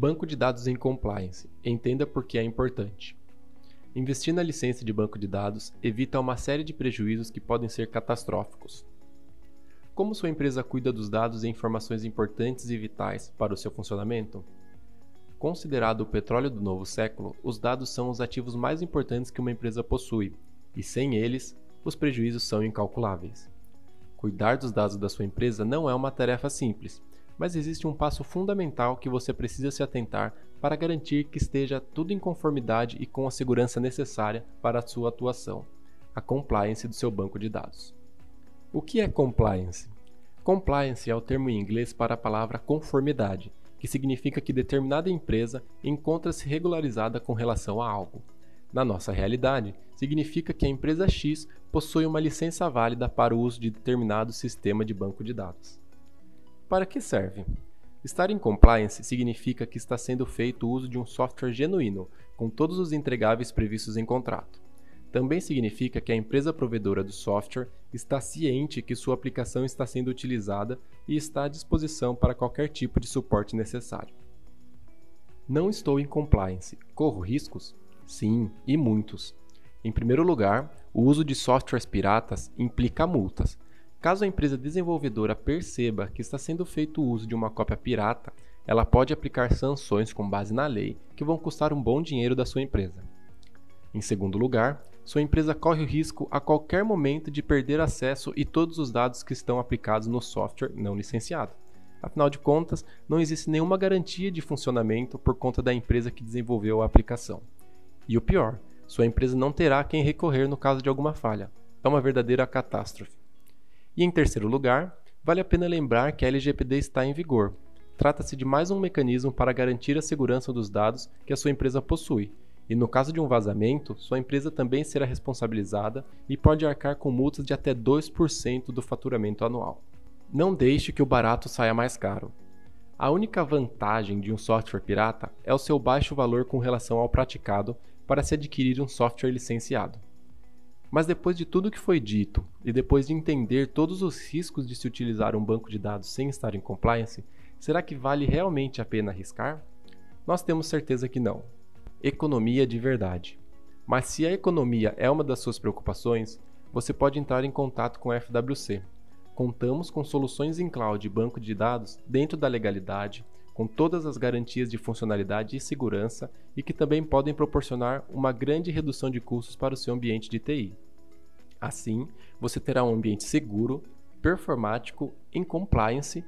Banco de dados em compliance. Entenda por que é importante. Investir na licença de banco de dados evita uma série de prejuízos que podem ser catastróficos. Como sua empresa cuida dos dados e informações importantes e vitais para o seu funcionamento? Considerado o petróleo do novo século, os dados são os ativos mais importantes que uma empresa possui, e sem eles, os prejuízos são incalculáveis. Cuidar dos dados da sua empresa não é uma tarefa simples, mas existe um passo fundamental que você precisa se atentar para garantir que esteja tudo em conformidade e com a segurança necessária para a sua atuação: a compliance do seu banco de dados. O que é compliance? Compliance é o termo em inglês para a palavra conformidade que significa que determinada empresa encontra-se regularizada com relação a algo. Na nossa realidade, significa que a empresa X possui uma licença válida para o uso de determinado sistema de banco de dados. Para que serve? Estar em compliance significa que está sendo feito o uso de um software genuíno, com todos os entregáveis previstos em contrato. Também significa que a empresa provedora do software está ciente que sua aplicação está sendo utilizada e está à disposição para qualquer tipo de suporte necessário. Não estou em compliance. Corro riscos? Sim, e muitos. Em primeiro lugar, o uso de softwares piratas implica multas. Caso a empresa desenvolvedora perceba que está sendo feito uso de uma cópia pirata, ela pode aplicar sanções com base na lei que vão custar um bom dinheiro da sua empresa. Em segundo lugar, sua empresa corre o risco a qualquer momento de perder acesso e todos os dados que estão aplicados no software não licenciado. Afinal de contas, não existe nenhuma garantia de funcionamento por conta da empresa que desenvolveu a aplicação. E o pior, sua empresa não terá quem recorrer no caso de alguma falha. É uma verdadeira catástrofe. E em terceiro lugar, vale a pena lembrar que a LGPD está em vigor. Trata-se de mais um mecanismo para garantir a segurança dos dados que a sua empresa possui e no caso de um vazamento, sua empresa também será responsabilizada e pode arcar com multas de até 2% do faturamento anual. Não deixe que o barato saia mais caro. A única vantagem de um software pirata é o seu baixo valor com relação ao praticado para se adquirir um software licenciado. Mas depois de tudo que foi dito e depois de entender todos os riscos de se utilizar um banco de dados sem estar em compliance, será que vale realmente a pena arriscar? Nós temos certeza que não economia de verdade. Mas se a economia é uma das suas preocupações, você pode entrar em contato com a FWC. Contamos com soluções em cloud e banco de dados dentro da legalidade, com todas as garantias de funcionalidade e segurança e que também podem proporcionar uma grande redução de custos para o seu ambiente de TI. Assim, você terá um ambiente seguro, performático, em compliance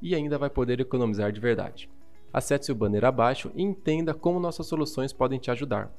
e ainda vai poder economizar de verdade. Acesse o banner abaixo e entenda como nossas soluções podem te ajudar.